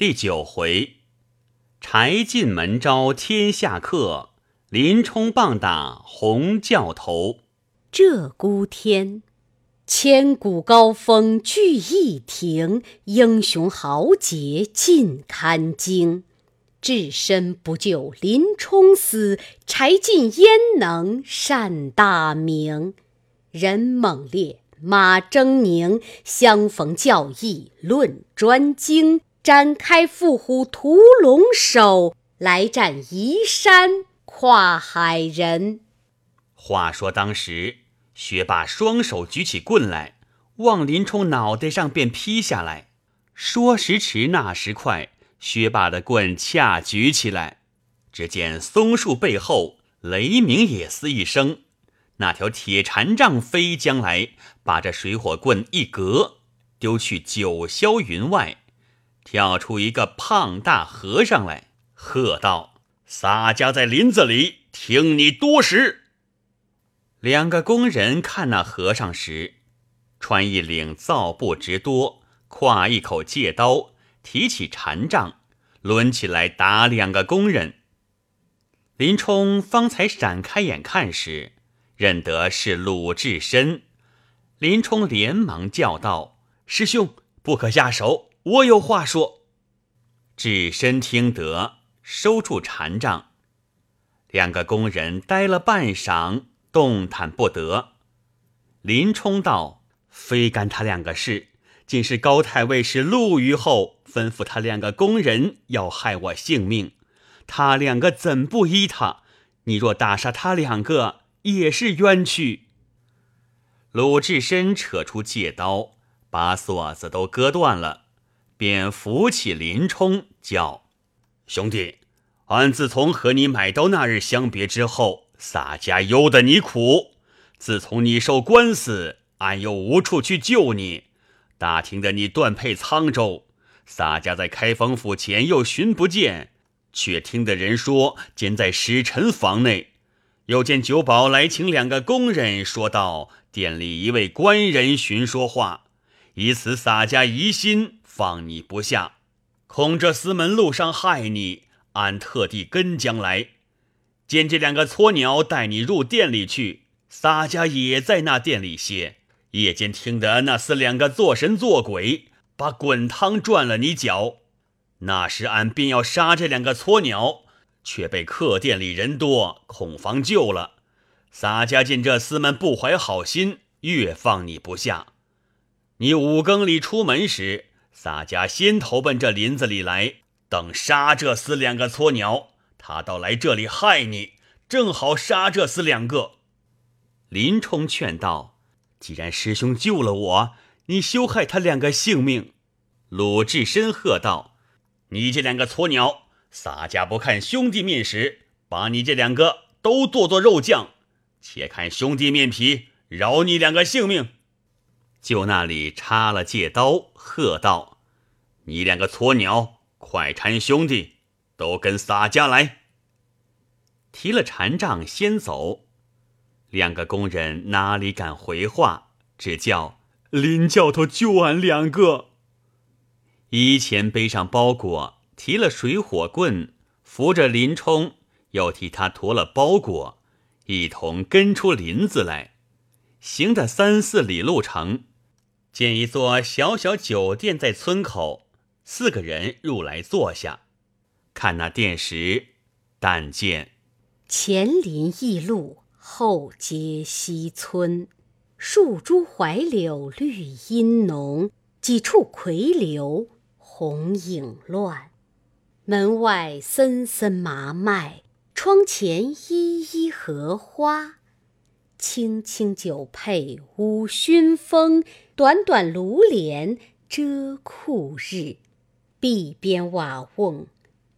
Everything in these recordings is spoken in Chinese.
第九回，柴进门招天下客，林冲棒打红教头。鹧鸪天，千古高峰聚一亭，英雄豪杰尽堪惊。置身不救林冲死，柴进焉能善大名？人猛烈，马狰狞，相逢教义论专精。展开伏虎屠龙手，来战移山跨海人。话说当时，薛霸双手举起棍来，往林冲脑袋上便劈下来。说时迟，那时快，薛霸的棍恰举起来，只见松树背后雷鸣也似一声，那条铁禅杖飞将来，把这水火棍一格，丢去九霄云外。跳出一个胖大和尚来，喝道：“洒家在林子里，听你多时。”两个工人看那和尚时，穿一领皂布直多，挎一口戒刀，提起禅杖，抡起来打两个工人。林冲方才闪开眼看时，认得是鲁智深，林冲连忙叫道：“师兄，不可下手。”我有话说。智深听得，收住禅杖。两个工人呆了半晌，动弹不得。林冲道：“非干他两个事，竟是高太尉是陆虞后吩咐他两个工人要害我性命。他两个怎不依他？你若打杀他两个，也是冤屈。”鲁智深扯出戒刀，把锁子都割断了。便扶起林冲，叫兄弟，俺自从和你买刀那日相别之后，洒家忧得你苦。自从你受官司，俺又无处去救你。打听得你断配沧州，洒家在开封府前又寻不见，却听得人说监在使臣房内。又见酒保来请两个工人，说道店里一位官人寻说话，以此洒家疑心。放你不下，恐这司门路上害你，俺特地跟将来，见这两个撮鸟带你入店里去。洒家也在那店里歇，夜间听得那厮两个做神做鬼，把滚汤转了你脚。那时俺便要杀这两个撮鸟，却被客店里人多，恐防救了。洒家见这厮们不怀好心，越放你不下。你五更里出门时。洒家先投奔这林子里来，等杀这厮两个撮鸟，他倒来这里害你，正好杀这厮两个。林冲劝道：“既然师兄救了我，你休害他两个性命。”鲁智深喝道：“你这两个撮鸟，洒家不看兄弟面时，把你这两个都剁做肉酱，且看兄弟面皮，饶你两个性命。”就那里插了戒刀，喝道：“你两个撮鸟，快搀兄弟，都跟洒家来。”提了禅杖先走，两个工人哪里敢回话？只叫林教头救俺两个。一前背上包裹，提了水火棍，扶着林冲，又替他驮了包裹，一同跟出林子来，行的三四里路程。见一座小小酒店在村口，四个人入来坐下，看那店时，但见前临驿路，后接西村，树株槐柳绿阴浓，几处葵柳红影乱。门外森森麻麦，窗前依依荷花。青青酒配五熏风，短短炉帘遮酷日。壁边瓦瓮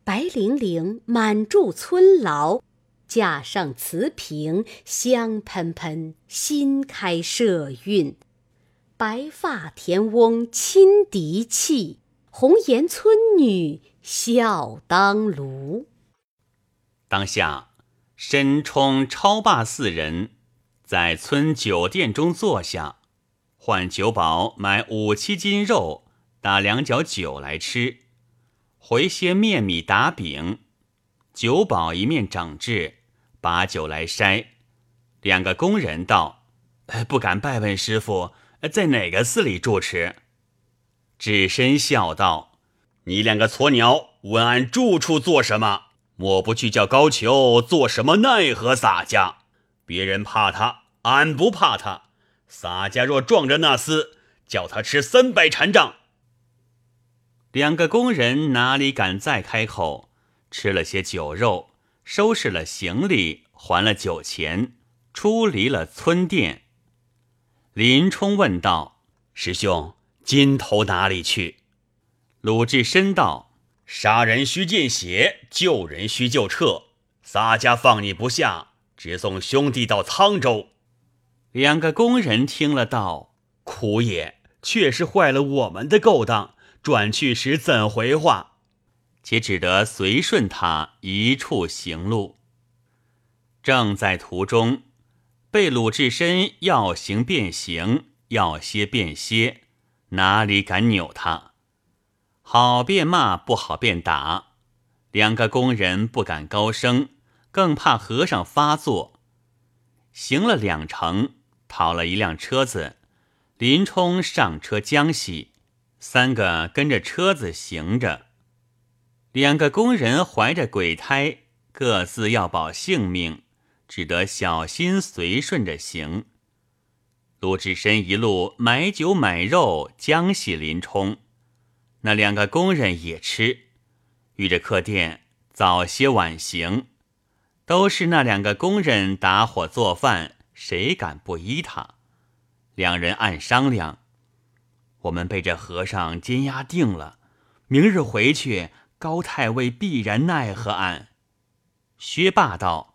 白泠泠，满筑村牢。架上瓷瓶香喷喷，新开社韵。白发田翁亲嫡气，红颜村女笑当炉。当下，申冲、超霸四人。在村酒店中坐下，换酒保买五七斤肉，打两角酒来吃。回些面米打饼，酒保一面整治，把酒来筛。两个工人道：“不敢拜问师傅，在哪个寺里住持？”智深笑道：“你两个撮鸟，问俺住处做什么？莫不去叫高俅做什么奈何洒家？别人怕他，俺不怕他。洒家若撞着那厮，叫他吃三百禅杖。”两个工人哪里敢再开口？吃了些酒肉，收拾了行李，还了酒钱，出离了村店。林冲问道：“师兄，金头哪里去？”鲁智深道：“杀人须见血，救人须救撤。洒家放你不下，只送兄弟到沧州。”两个工人听了道：“苦也，确实坏了我们的勾当。”转去时怎回话？且只得随顺他一处行路。正在途中，被鲁智深要行便行，要歇便歇，哪里敢扭他？好便骂，不好便打。两个工人不敢高声，更怕和尚发作。行了两程，讨了一辆车子，林冲上车将息。三个跟着车子行着，两个工人怀着鬼胎，各自要保性命，只得小心随顺着行。鲁智深一路买酒买肉，将喜林冲。那两个工人也吃，遇着客店早些晚行，都是那两个工人打火做饭，谁敢不依他？两人暗商量。我们被这和尚监押定了，明日回去，高太尉必然奈何俺。薛霸道：“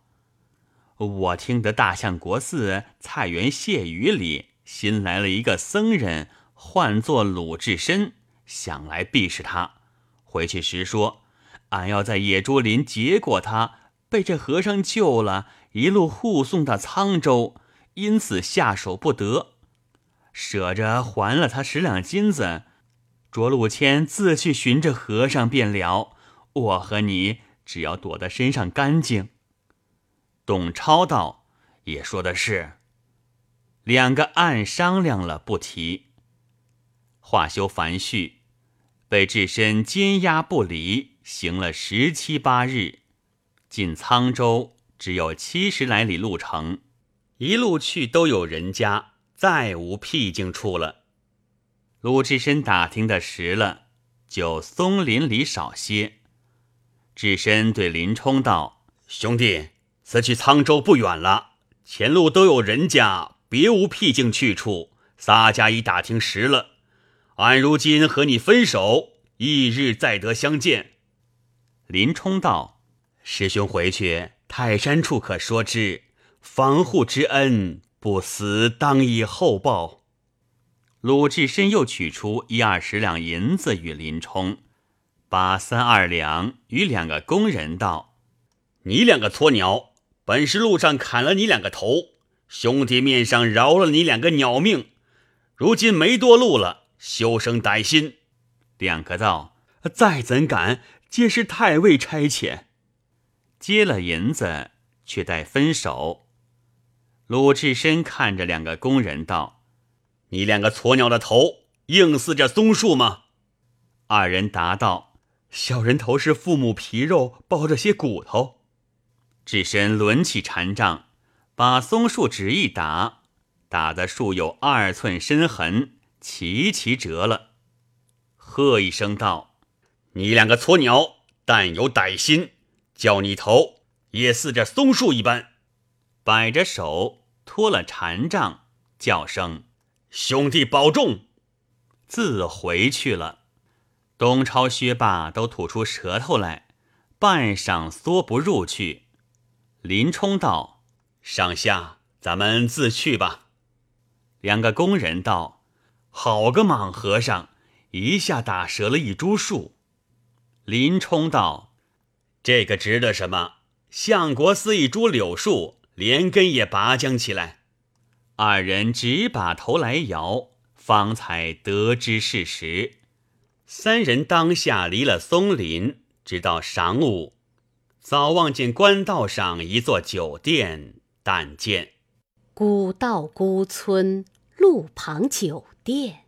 我听得大相国寺菜园谢雨里新来了一个僧人，唤作鲁智深，想来必是他。回去时说，俺要在野猪林结果他，被这和尚救了，一路护送到沧州，因此下手不得。”舍着还了他十两金子，着陆谦自去寻着和尚便了。我和你只要躲得身上干净。董超道：“也说的是。”两个暗商量了，不提。话休繁絮，被智深监押不离，行了十七八日，进沧州只有七十来里路程，一路去都有人家。再无僻静处了。鲁智深打听的实了，就松林里少些。智深对林冲道：“兄弟，此去沧州不远了，前路都有人家，别无僻静去处。洒家已打听实了，俺如今和你分手，翌日再得相见。”林冲道：“师兄回去，泰山处可说之，防护之恩。”不死，当以后报。鲁智深又取出一二十两银子与林冲，把三二两与两个工人道：“你两个撮鸟，本是路上砍了你两个头，兄弟面上饶了你两个鸟命。如今没多路了，休生歹心。”两个道：“再怎敢，皆是太尉差遣。”接了银子，却待分手。鲁智深看着两个工人道：“你两个撮鸟的头，硬似这松树吗？”二人答道：“小人头是父母皮肉包着些骨头。”智深抡起禅杖，把松树纸一打，打的树有二寸深痕，齐齐折了。喝一声道：“你两个撮鸟，但有歹心，叫你头也似这松树一般。”摆着手，托了禅杖，叫声：“兄弟保重！”自回去了。东超、薛霸都吐出舌头来，半晌缩不入去。林冲道：“上下，咱们自去吧。”两个工人道：“好个莽和尚，一下打折了一株树。”林冲道：“这个值得什么？相国寺一株柳树。”连根也拔将起来，二人只把头来摇，方才得知事实。三人当下离了松林，直到晌午，早望见官道上一座酒店，但见古道孤村，路旁酒店。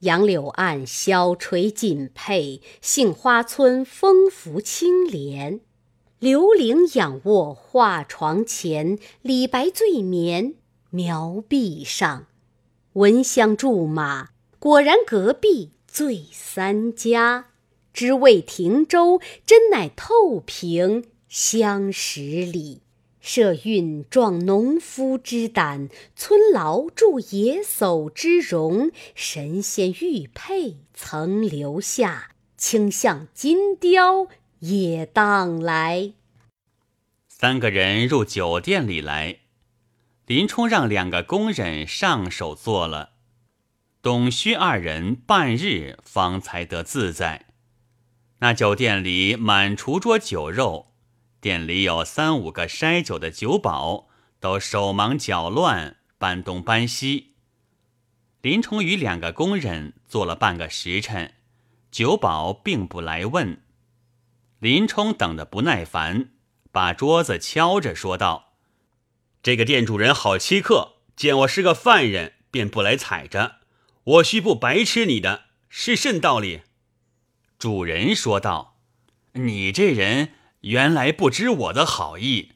杨柳岸，小垂锦佩；杏花村，风拂青莲。刘伶仰卧画床前，李白醉眠苗壁上。闻香驻马，果然隔壁醉三家。知为停舟，真乃透平相十里。社运壮农夫之胆，村牢铸野叟之容。神仙玉佩曾留下，倾向金雕也当来。三个人入酒店里来，林冲让两个工人上手做了，董须二人半日方才得自在。那酒店里满厨桌酒肉。店里有三五个筛酒的酒保，都手忙脚乱，搬东搬西。林冲与两个工人坐了半个时辰，酒保并不来问。林冲等得不耐烦，把桌子敲着说道：“这个店主人好欺客，见我是个犯人，便不来踩着。我须不白吃你的，是甚道理？”主人说道：“你这人。”原来不知我的好意，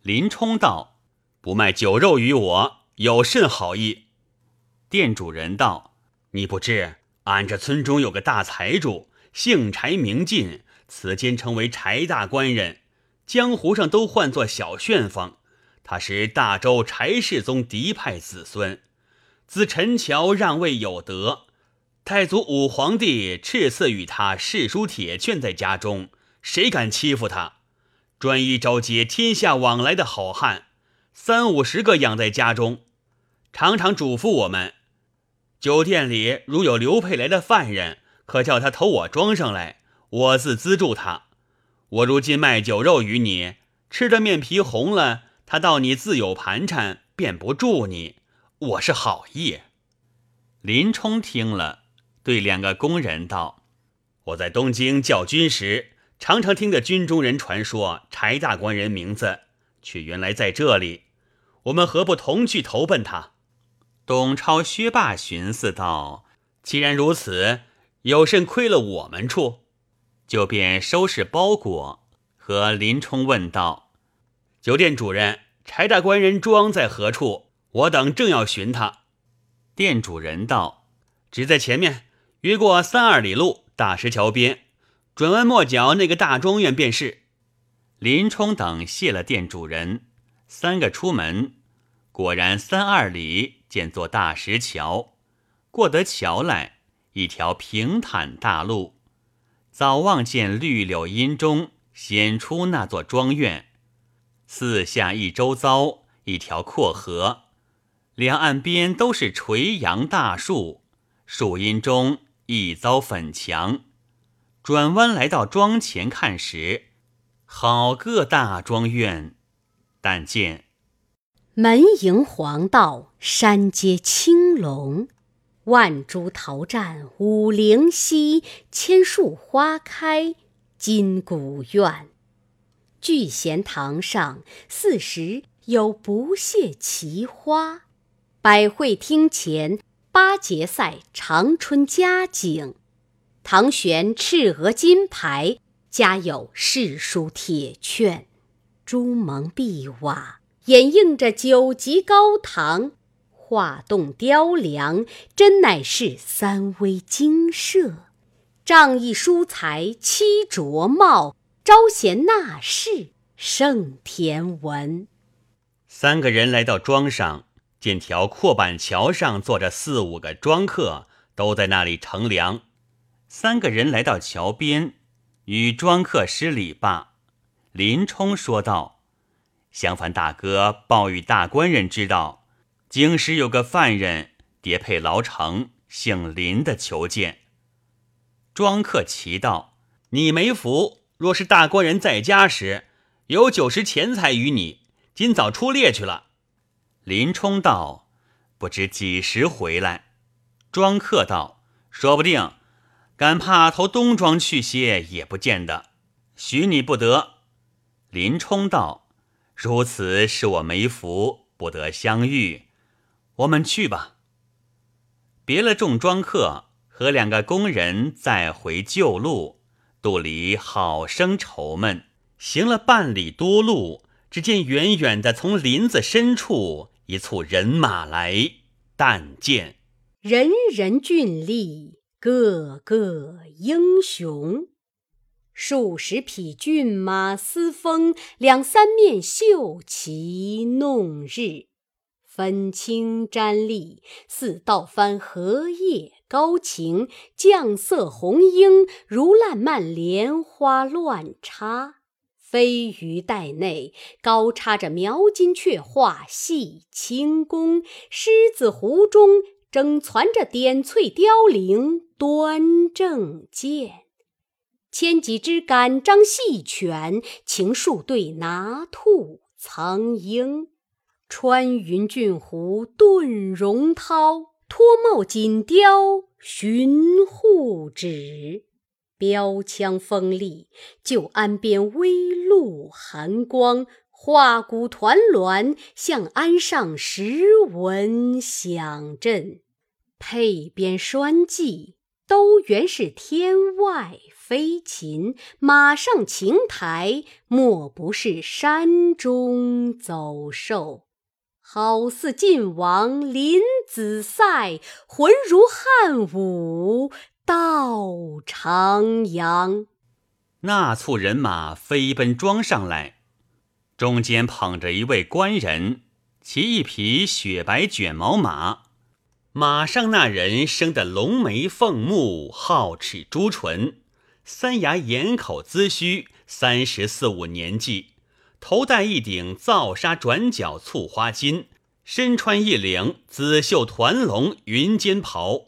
林冲道：“不卖酒肉与我有甚好意？”店主人道：“你不知俺这村中有个大财主，姓柴名进，此间称为柴大官人，江湖上都唤作小旋风。他是大周柴世宗嫡派子孙，自陈桥让位有德，太祖武皇帝赐赐与他世书铁券在家中。”谁敢欺负他？专一招接天下往来的好汉，三五十个养在家中，常常嘱咐我们：酒店里如有刘佩来的犯人，可叫他投我庄上来，我自资助他。我如今卖酒肉与你，吃的面皮红了，他到你自有盘缠，便不助你。我是好意。林冲听了，对两个工人道：“我在东京教军时。”常常听得军中人传说柴大官人名字，却原来在这里。我们何不同去投奔他？董超、薛霸寻思道：“既然如此，有甚亏了我们处？”就便收拾包裹，和林冲问道：“酒店主人，柴大官人庄在何处？我等正要寻他。”店主人道：“只在前面，约过三二里路，大石桥边。”转弯抹角那个大庄院便是。林冲等谢了店主人，三个出门，果然三二里见座大石桥，过得桥来，一条平坦大路，早望见绿柳荫中显出那座庄院，四下一周遭一条阔河，两岸边都是垂杨大树，树荫中一遭粉墙。转弯来到庄前看时，好个大庄院！但见门迎黄道，山接青龙，万株桃占五灵溪，千树花开金谷苑。聚贤堂上四时有不谢奇花，百会厅前八节赛长春佳景。唐玄赤额金牌，家有世书铁券，朱蒙碧瓦掩映着九级高堂，画栋雕梁，真乃是三微精舍。仗义疏财七卓茂，招贤纳士胜田文。三个人来到庄上，见条阔板桥上坐着四五个庄客，都在那里乘凉。三个人来到桥边，与庄客施礼罢。林冲说道：“相烦大哥报与大官人知道，京师有个犯人，叠配牢城，姓林的求见。”庄客奇道：“你没福，若是大官人在家时，有酒食钱财与你，今早出猎去了。”林冲道：“不知几时回来？”庄客道：“说不定。”敢怕投东庄去些，也不见得。许你不得。”林冲道：“如此是我没福，不得相遇。我们去吧。”别了众庄客和两个工人，再回旧路。肚里好生愁闷，行了半里多路，只见远远的从林子深处一簇人马来，但见人人俊丽，个个英雄，数十匹骏马嘶风，两三面绣旗弄日。分青沾绿，似倒翻荷叶高擎；绛色红缨，如烂漫莲花乱插。飞鱼袋内，高插着描金雀画戏清宫；狮子湖中，正攒着点翠凋零端正剑。千几只杆张细犬，情数对拿兔苍鹰。穿云峻虎顿荣涛，脱帽锦雕寻护指。标枪锋利，就鞍边微露寒光。画鼓团栾，向鞍上时闻响震。配鞭栓技，都原是天外飞禽。马上琴台，莫不是山中走兽。好似晋王临子塞，浑如汉武到长阳。那簇人马飞奔庄上来，中间捧着一位官人，骑一匹雪白卷毛马。马上那人生得龙眉凤目，皓齿朱唇，三牙眼口髭须，三十四五年纪。头戴一顶皂纱转角簇花巾，身穿一领紫绣团龙云肩袍，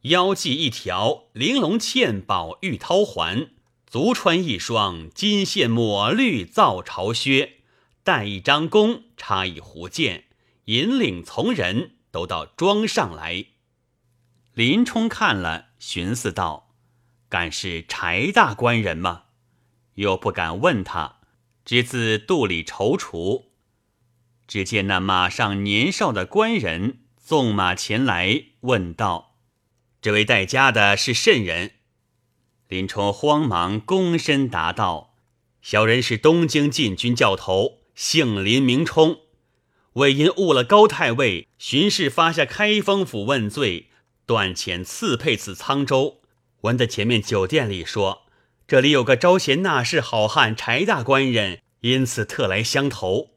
腰系一条玲珑嵌宝玉绦环，足穿一双金线抹绿皂朝靴，带一张弓，插一壶箭，引领从人。都到庄上来。林冲看了，寻思道：“敢是柴大官人吗？”又不敢问他。只自肚里踌躇，只见那马上年少的官人纵马前来，问道：“这位带家的是甚人？”林冲慌忙躬身答道：“小人是东京禁军教头，姓林，名冲。为因误了高太尉，巡视发下开封府问罪，断遣赐配此沧州。闻得前面酒店里说。”这里有个招贤纳士好汉柴大官人，因此特来相投，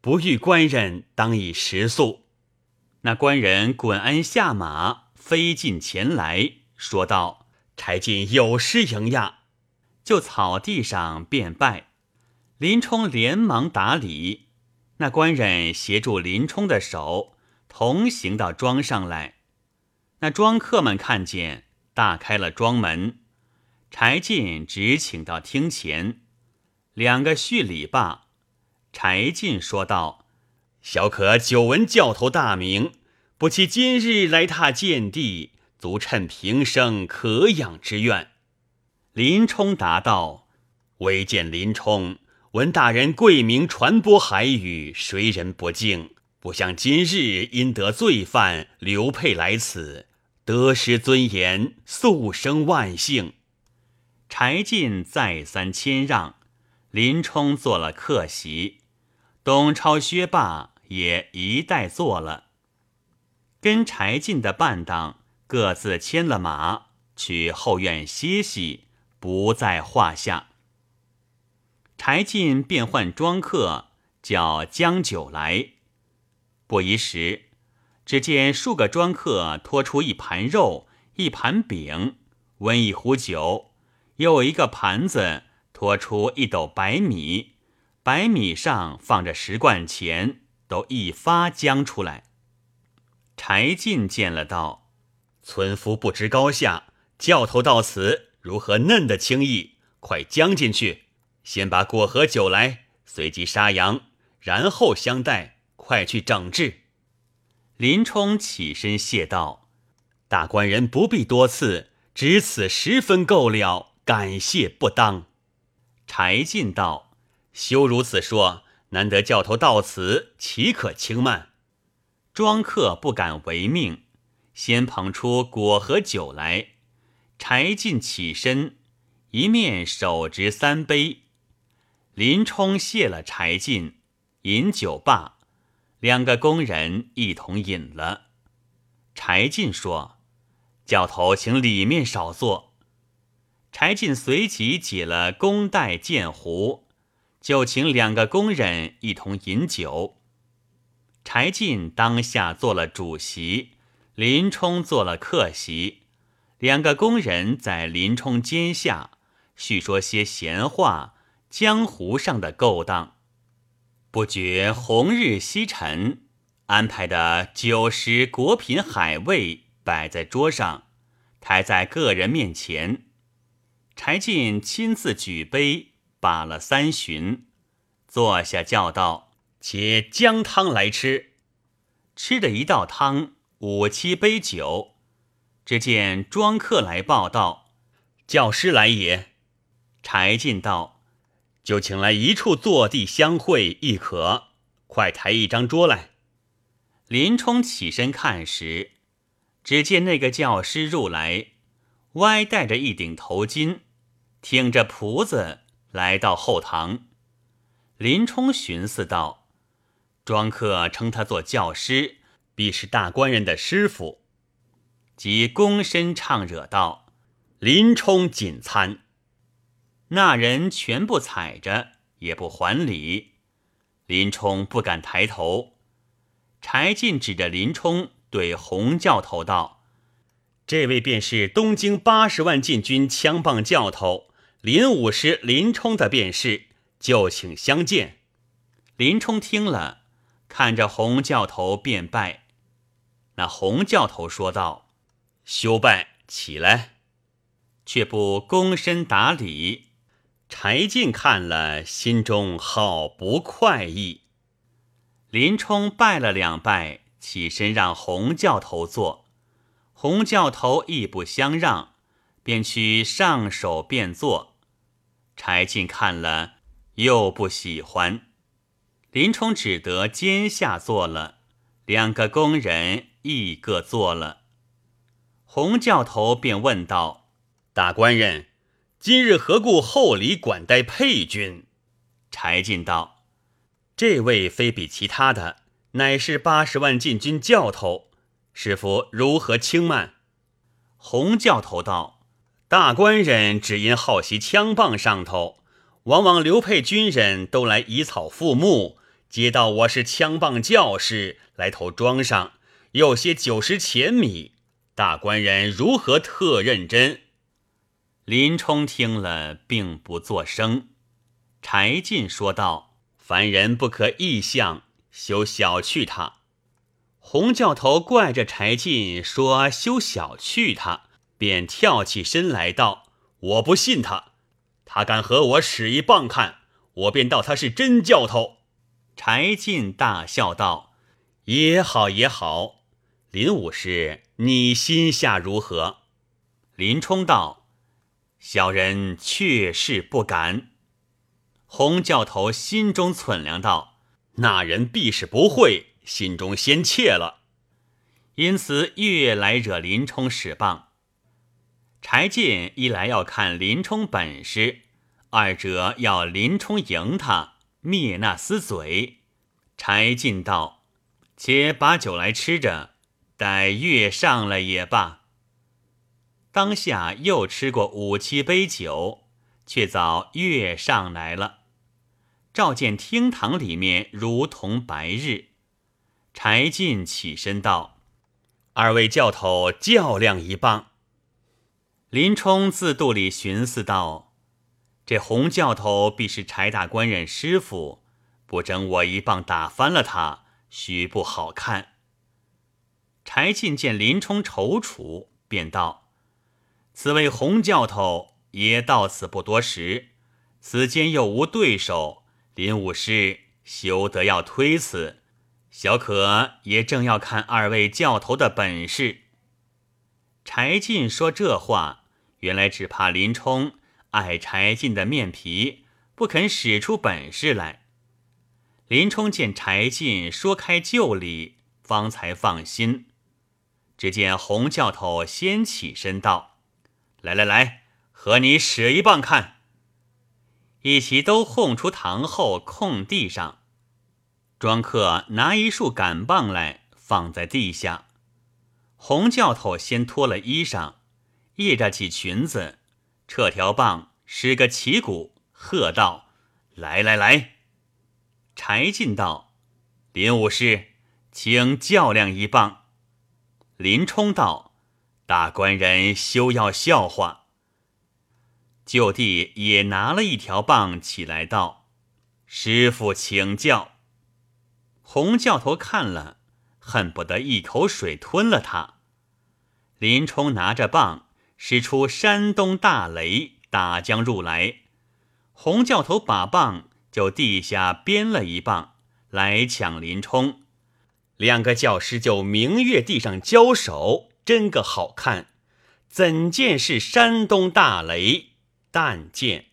不遇官人，当以食宿。那官人滚鞍下马，飞进前来说道：“柴进有失迎亚。”就草地上便拜。林冲连忙打礼。那官人协助林冲的手，同行到庄上来。那庄客们看见，大开了庄门。柴进只请到厅前，两个叙礼罢。柴进说道：“小可久闻教头大名，不期今日来踏见地，足趁平生可养之愿。”林冲答道：“唯见林冲，闻大人贵名传播海宇，谁人不敬？不想今日因得罪犯刘沛来此，得失尊严，速生万幸。”柴进再三谦让，林冲做了客席，董超、薛霸也一带坐了。跟柴进的伴当各自牵了马，去后院歇息，不在话下。柴进便唤庄客，叫将酒来。不一时，只见数个庄客拖出一盘肉、一盘饼，温一壶酒。又一个盘子拖出一斗白米，白米上放着十贯钱，都一发将出来。柴进见了道：“村夫不知高下，教头到此如何嫩得轻易？快将进去，先把果和酒来，随即杀羊，然后相待。快去整治。”林冲起身谢道：“大官人不必多赐。”只此十分够了，感谢不当。”柴进道：“休如此说，难得教头到此，岂可轻慢？”庄客不敢违命，先捧出果和酒来。柴进起身，一面手执三杯。林冲谢了柴进，饮酒罢，两个工人一同饮了。柴进说：“教头，请里面少坐。”柴进随即解了弓带箭壶，就请两个工人一同饮酒。柴进当下做了主席，林冲做了客席。两个工人在林冲肩下叙说些闲话，江湖上的勾当。不觉红日西沉，安排的酒食果品海味摆在桌上，抬在个人面前。柴进亲自举杯，把了三巡，坐下叫道：“且姜汤来吃。”吃的一道汤，五七杯酒。只见庄客来报道：“教师来也。”柴进道：“就请来一处坐地相会亦可。快抬一张桌来。”林冲起身看时，只见那个教师入来，歪戴着一顶头巾，挺着蒲子来到后堂。林冲寻思道：“庄客称他做教师，必是大官人的师傅。”即躬身唱惹道：“林冲谨参。”那人全部踩着，也不还礼。林冲不敢抬头。柴进指着林冲对洪教头道：“这位便是东京八十万禁军枪棒教头林武师林冲的便是，就请相见。”林冲听了，看着洪教头便拜。那洪教头说道。休拜，起来，却不躬身打礼。柴进看了，心中好不快意。林冲拜了两拜，起身让洪教头坐。洪教头亦不相让，便去上手便坐。柴进看了，又不喜欢。林冲只得肩下坐了，两个工人亦各坐了。洪教头便问道：“大官人，今日何故厚礼管待配军？”柴进道：“这位非比其他的，乃是八十万禁军教头，师傅如何轻慢？”洪教头道：“大官人只因好习枪棒上头，往往刘配军人都来以草覆木，接到我是枪棒教士，来投庄上，有些九十钱米。”大官人如何特认真？林冲听了，并不作声。柴进说道：“凡人不可异相，休小觑他。”洪教头怪着柴进说：“休小觑他。”便跳起身来道：“我不信他，他敢和我使一棒看，我便道他是真教头。”柴进大笑道：“也好，也好。”林武师。你心下如何？林冲道：“小人确是不敢。”洪教头心中忖量道：“那人必是不会，心中先怯了，因此越来惹林冲使棒。柴进一来要看林冲本事，二者要林冲赢他，灭那厮嘴。柴进道：“且把酒来吃着。”待月上了也罢。当下又吃过五七杯酒，却早月上来了。照见厅堂里面如同白日。柴进起身道：“二位教头较量一棒。”林冲自肚里寻思道：“这洪教头必是柴大官人师傅，不争我一棒打翻了他，须不好看。”柴进见林冲踌躇，便道：“此位洪教头也到此不多时，此间又无对手，林武师休得要推辞。小可也正要看二位教头的本事。”柴进说这话，原来只怕林冲爱柴进的面皮，不肯使出本事来。林冲见柴进说开旧理，方才放心。只见洪教头先起身道：“来来来，和你使一棒看。”一齐都哄出堂后空地上。庄客拿一束杆棒来，放在地下。洪教头先脱了衣裳，掖着起裙子，撤条棒，使个旗鼓，喝道：“来来来！”柴进道：“林武师，请较量一棒。”林冲道：“大官人休要笑话。”就地也拿了一条棒起来道：“师傅请教。”洪教头看了，恨不得一口水吞了他。林冲拿着棒，使出山东大雷，打将入来。洪教头把棒。就地下编了一棒来抢林冲，两个教师就明月地上交手，真个好看。怎见是山东大雷？但见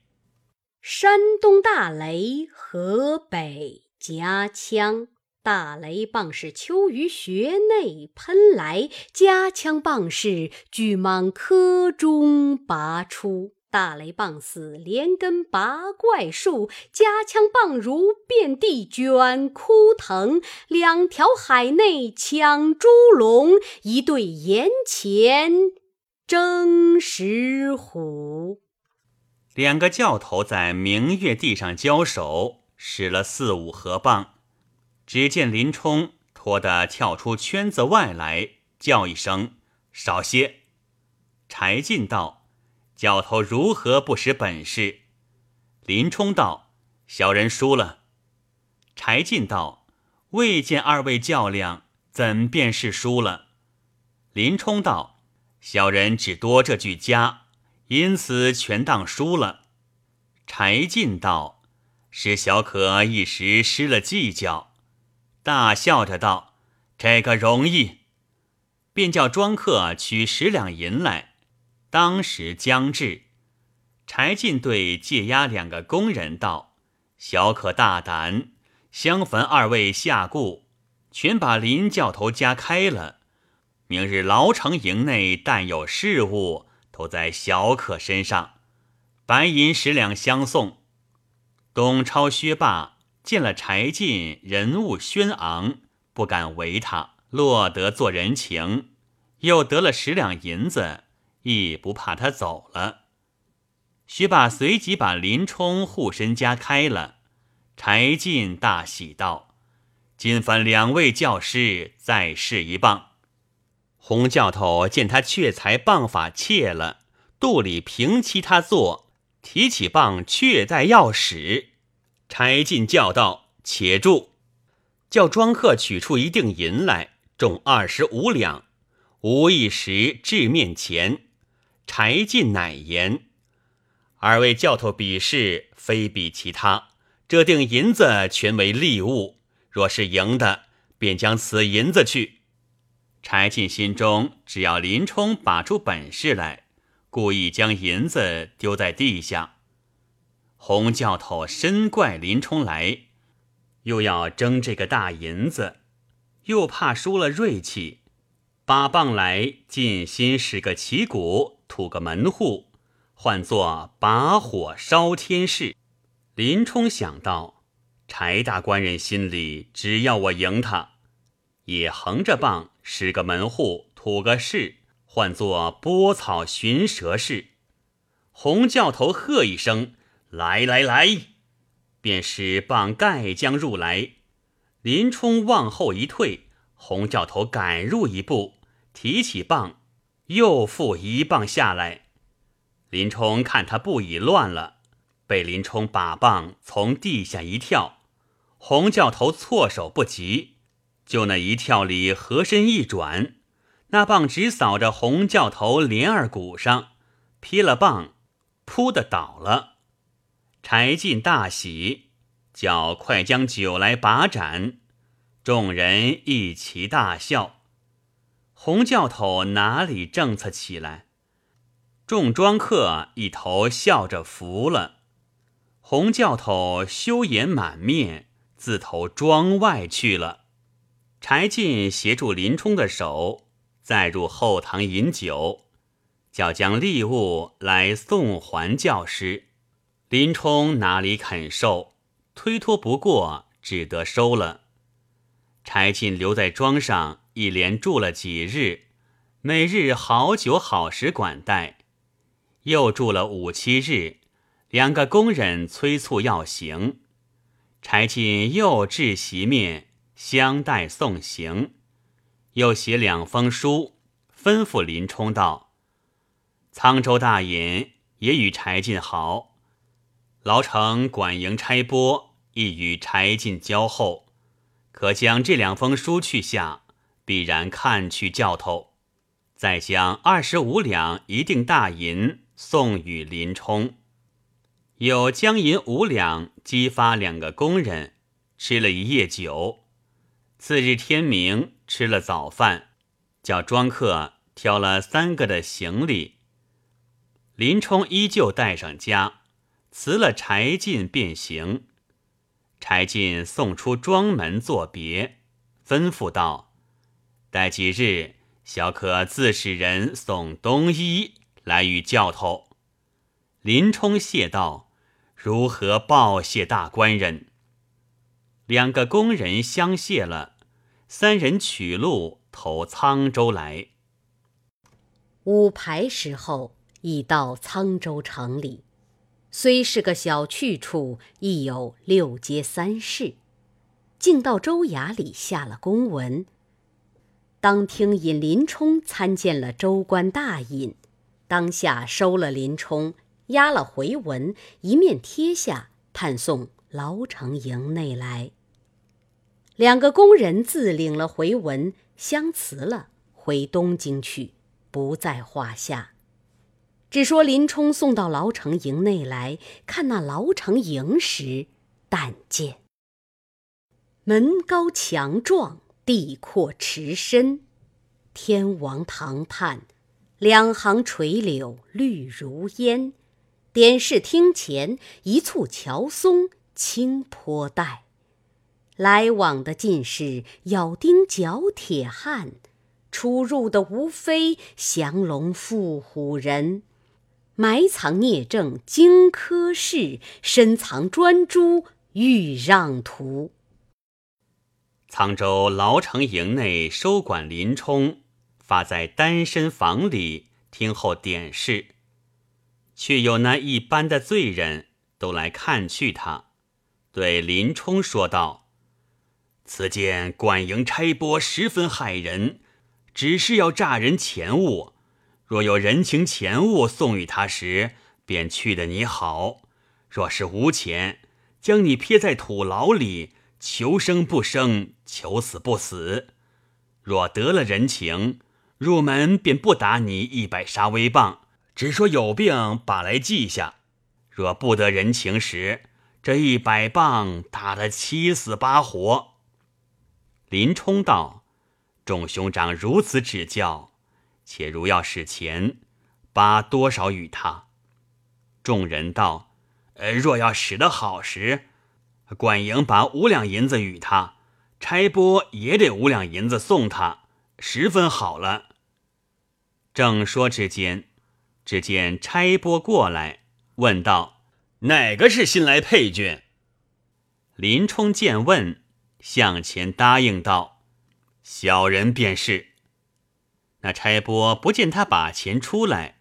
山东大雷，河北夹枪。大雷棒是秋于穴内喷来，夹枪棒是巨蟒壳中拔出。大雷棒似连根拔怪树，夹枪棒如遍地卷枯藤。两条海内抢猪笼，一对岩前争石虎。两个教头在明月地上交手，使了四五合棒。只见林冲拖得跳出圈子外来，叫一声：“少些！”柴进道。教头如何不识本事？林冲道：“小人输了。”柴进道：“未见二位较量，怎便是输了？”林冲道：“小人只多这句家，因此全当输了。”柴进道：“是小可一时失了计较。”大笑着道：“这个容易。”便叫庄客取十两银来。当时将至，柴进对借押两个工人道：“小可大胆，相烦二位下顾，全把林教头家开了。明日牢城营内但有事务，都在小可身上。白银十两相送。”董超、薛霸见了柴进人物轩昂，不敢违他，落得做人情，又得了十两银子。亦不怕他走了。薛霸随即把林冲护身家开了。柴进大喜道：“今番两位教师再试一棒。”洪教头见他却才棒法怯了，肚里平欺他坐，提起棒却在要使。柴进叫道：“且住！”叫庄客取出一锭银来，重二十五两，无一时至面前。柴进乃言：“二位教头比试，非比其他。这锭银子全为利物，若是赢的，便将此银子去。”柴进心中只要林冲把出本事来，故意将银子丢在地下。洪教头深怪林冲来，又要争这个大银子，又怕输了锐气，把棒来尽心使个旗鼓。吐个门户，唤作把火烧天势。林冲想到，柴大官人心里只要我赢他，也横着棒使个门户，吐个势，唤作拨草寻蛇式。洪教头喝一声：“来来来！”便使棒盖将入来。林冲往后一退，洪教头赶入一步，提起棒。又复一棒下来，林冲看他不已乱了，被林冲把棒从地下一跳，洪教头措手不及，就那一跳里合身一转，那棒直扫着洪教头连二骨上，劈了棒，扑的倒了。柴进大喜，叫快将酒来把盏，众人一齐大笑。洪教头哪里正策起来？众庄客一头笑着服了。洪教头羞颜满面，自投庄外去了。柴进协助林冲的手，再入后堂饮酒，叫将礼物来送还教师。林冲哪里肯受，推脱不过，只得收了。柴进留在庄上，一连住了几日，每日好酒好食管待。又住了五七日，两个工人催促要行，柴进又置席面相待送行，又写两封书，吩咐林冲道：“沧州大尹也与柴进好，牢城管营差拨亦与柴进交厚。”可将这两封书去下，必然看去教头，再将二十五两一锭大银送与林冲，有将银五两激发两个工人，吃了一夜酒。次日天明，吃了早饭，叫庄客挑了三个的行李，林冲依旧带上家，辞了柴进便行。柴进送出庄门作别，吩咐道：“待几日，小可自使人送冬衣来与教头。”林冲谢道：“如何报谢大官人？”两个工人相谢了，三人取路投沧州来。午牌时候，已到沧州城里。虽是个小去处，亦有六街三市，竟到州衙里下了公文。当听引林冲参见了州官大尹，当下收了林冲，押了回文，一面贴下，判送牢城营内来。两个工人自领了回文，相辞了，回东京去，不在话下。只说林冲送到牢城营内来看那牢城营时，但见门高墙壮，地阔池深，天王堂畔两行垂柳绿如烟，点视厅前一簇乔松青坡带，来往的尽是咬钉嚼铁汉，出入的无非降龙伏虎人。埋藏聂政荆轲事，深藏专诸豫让图。沧州牢城营内收管林冲，发在单身房里听候点视，却有那一般的罪人都来看去他，对林冲说道：“此间管营差拨十分害人，只是要诈人钱物。”若有人情钱物送与他时，便去的你好；若是无钱，将你撇在土牢里，求生不生，求死不死。若得了人情，入门便不打你一百杀威棒，只说有病把来记下；若不得人情时，这一百棒打得七死八活。林冲道：“众兄长如此指教。”且如要使钱，把多少与他？众人道：“呃，若要使得好时，管营把五两银子与他，差拨也得五两银子送他，十分好了。”正说之间，只见差拨过来，问道：“哪个是新来配军？”林冲见问，向前答应道：“小人便是。”那差拨不见他把钱出来，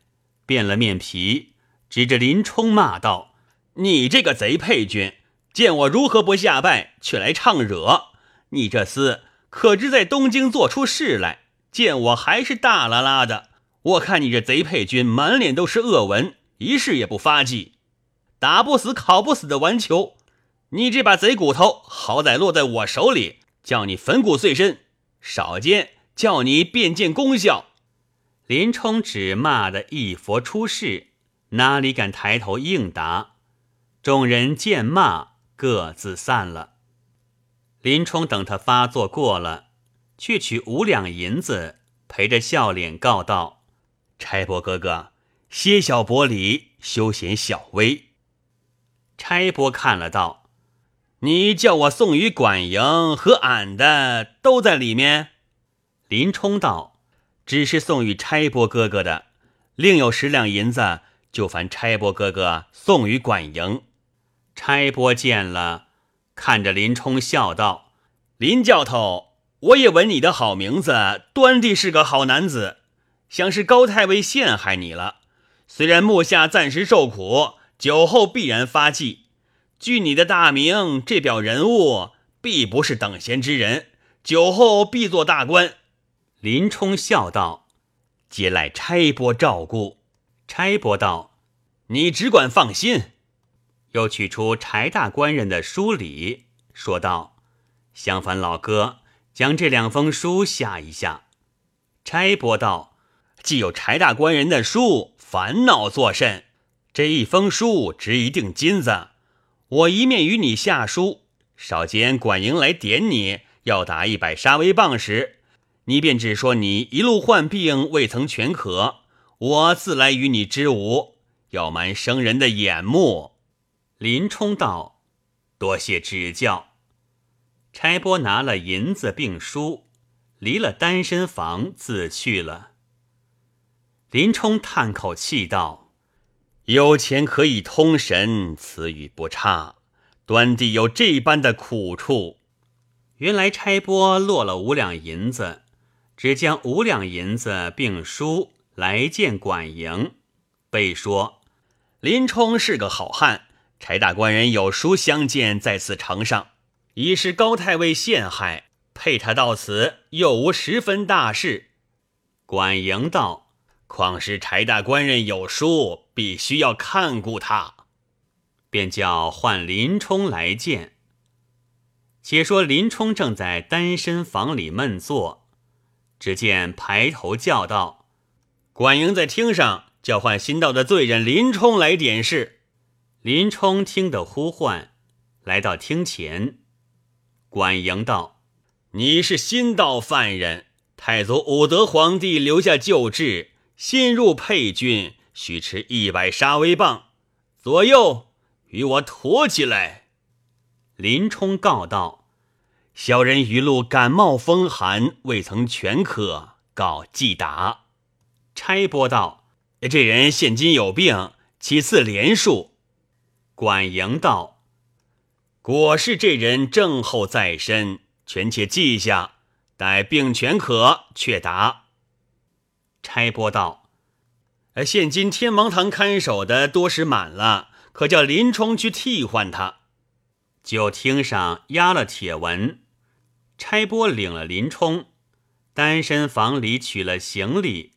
变了面皮，指着林冲骂道：“你这个贼配军，见我如何不下拜，却来唱惹！你这厮可知在东京做出事来？见我还是大拉拉的。我看你这贼配军满脸都是恶纹，一事也不发迹，打不死、烤不死的顽球。你这把贼骨头，好歹落在我手里，叫你粉骨碎身，少见。”叫你便见功效，林冲只骂得一佛出世，哪里敢抬头应答？众人见骂，各自散了。林冲等他发作过了，去取五两银子，陪着笑脸告道：“差拨哥哥，歇小薄礼，休闲小微。”差拨看了道：“你叫我送与管营和俺的都在里面。”林冲道：“只是送与差拨哥哥的，另有十两银子，就烦差拨哥哥送与管营。”差拨见了，看着林冲笑道：“林教头，我也闻你的好名字，端地是个好男子。想是高太尉陷害你了，虽然目下暂时受苦。”酒后必然发迹，据你的大名，这表人物必不是等闲之人，酒后必做大官。林冲笑道：“皆赖差拨照顾。”差拨道：“你只管放心。”又取出柴大官人的书礼，说道：“相烦老哥，将这两封书下一下。”差拨道：“既有柴大官人的书，烦恼作甚？”这一封书值一锭金子，我一面与你下书，少间管营来点你要打一百杀威棒时，你便只说你一路患病未曾全可，我自来与你支吾，要瞒生人的眼目。林冲道：“多谢指教。”差拨拿了银子并书，离了单身房自去了。林冲叹口气道。有钱可以通神，此语不差。端地有这般的苦处，原来差拨落了五两银子，只将五两银子并书来见管营，备说林冲是个好汉，柴大官人有书相见，在此城上，已是高太尉陷害，配他到此又无十分大事。管营道。况是柴大官人有书，必须要看顾他，便叫唤林冲来见。且说林冲正在单身房里闷坐，只见排头叫道：“管营在厅上叫唤新到的罪人林冲来点事。”林冲听得呼唤，来到厅前。管营道：“你是新到犯人，太祖武德皇帝留下旧制。”新入配军须持一百杀威棒，左右与我驮起来。林冲告道：“小人一路感冒风寒，未曾全可，告即打。”差拨道：“这人现今有病，几次连数？”管营道：“果是这人症候在身，全且记下，待病全可，却打。”差拨道：“呃，现今天王堂看守的多时满了，可叫林冲去替换他。”就厅上压了铁文，差拨领了林冲，单身房里取了行李，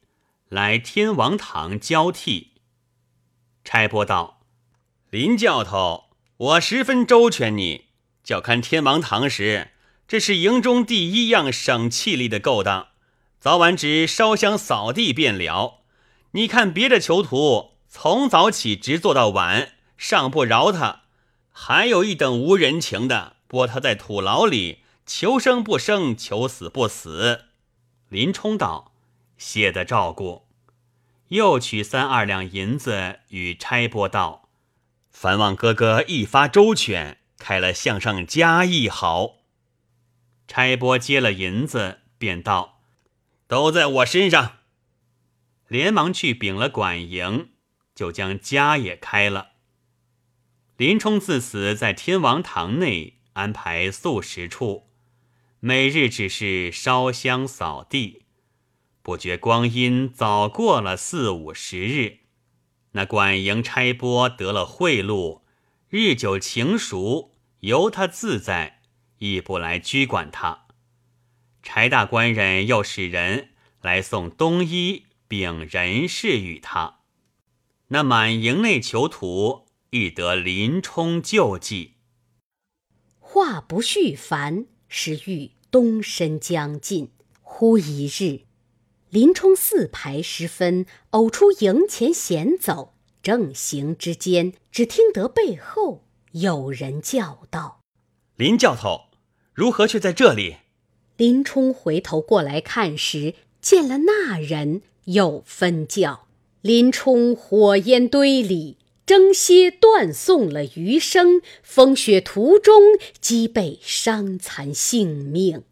来天王堂交替。差拨道：“林教头，我十分周全你，叫看天王堂时，这是营中第一样省气力的勾当。”早晚只烧香扫地便了。你看别的囚徒，从早起直做到晚，尚不饶他；还有一等无人情的，拨他在土牢里，求生不生，求死不死。林冲道：“谢得照顾。”又取三二两银子与差拨道：“烦望哥哥一发周全，开了向上加一好。”差拨接了银子，便道。都在我身上，连忙去禀了管营，就将家也开了。林冲自此在天王堂内安排宿食处，每日只是烧香扫地，不觉光阴早过了四五十日。那管营差拨得了贿赂，日久情熟，由他自在，亦不来拘管他。柴大官人又使人来送冬衣并人事与他，那满营内囚徒亦得林冲救济。话不续烦，时遇冬深将近，忽一日，林冲四排时分，偶出营前闲走，正行之间，只听得背后有人叫道：“林教头，如何却在这里？”林冲回头过来看时，见了那人，又分叫。林冲火烟堆里争些断送了余生，风雪途中积被伤残性命，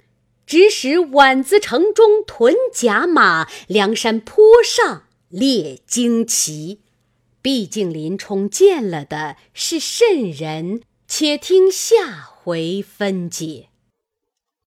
只使宛子城中屯甲马，梁山坡上列旌旗。毕竟林冲见了的是甚人？且听下回分解。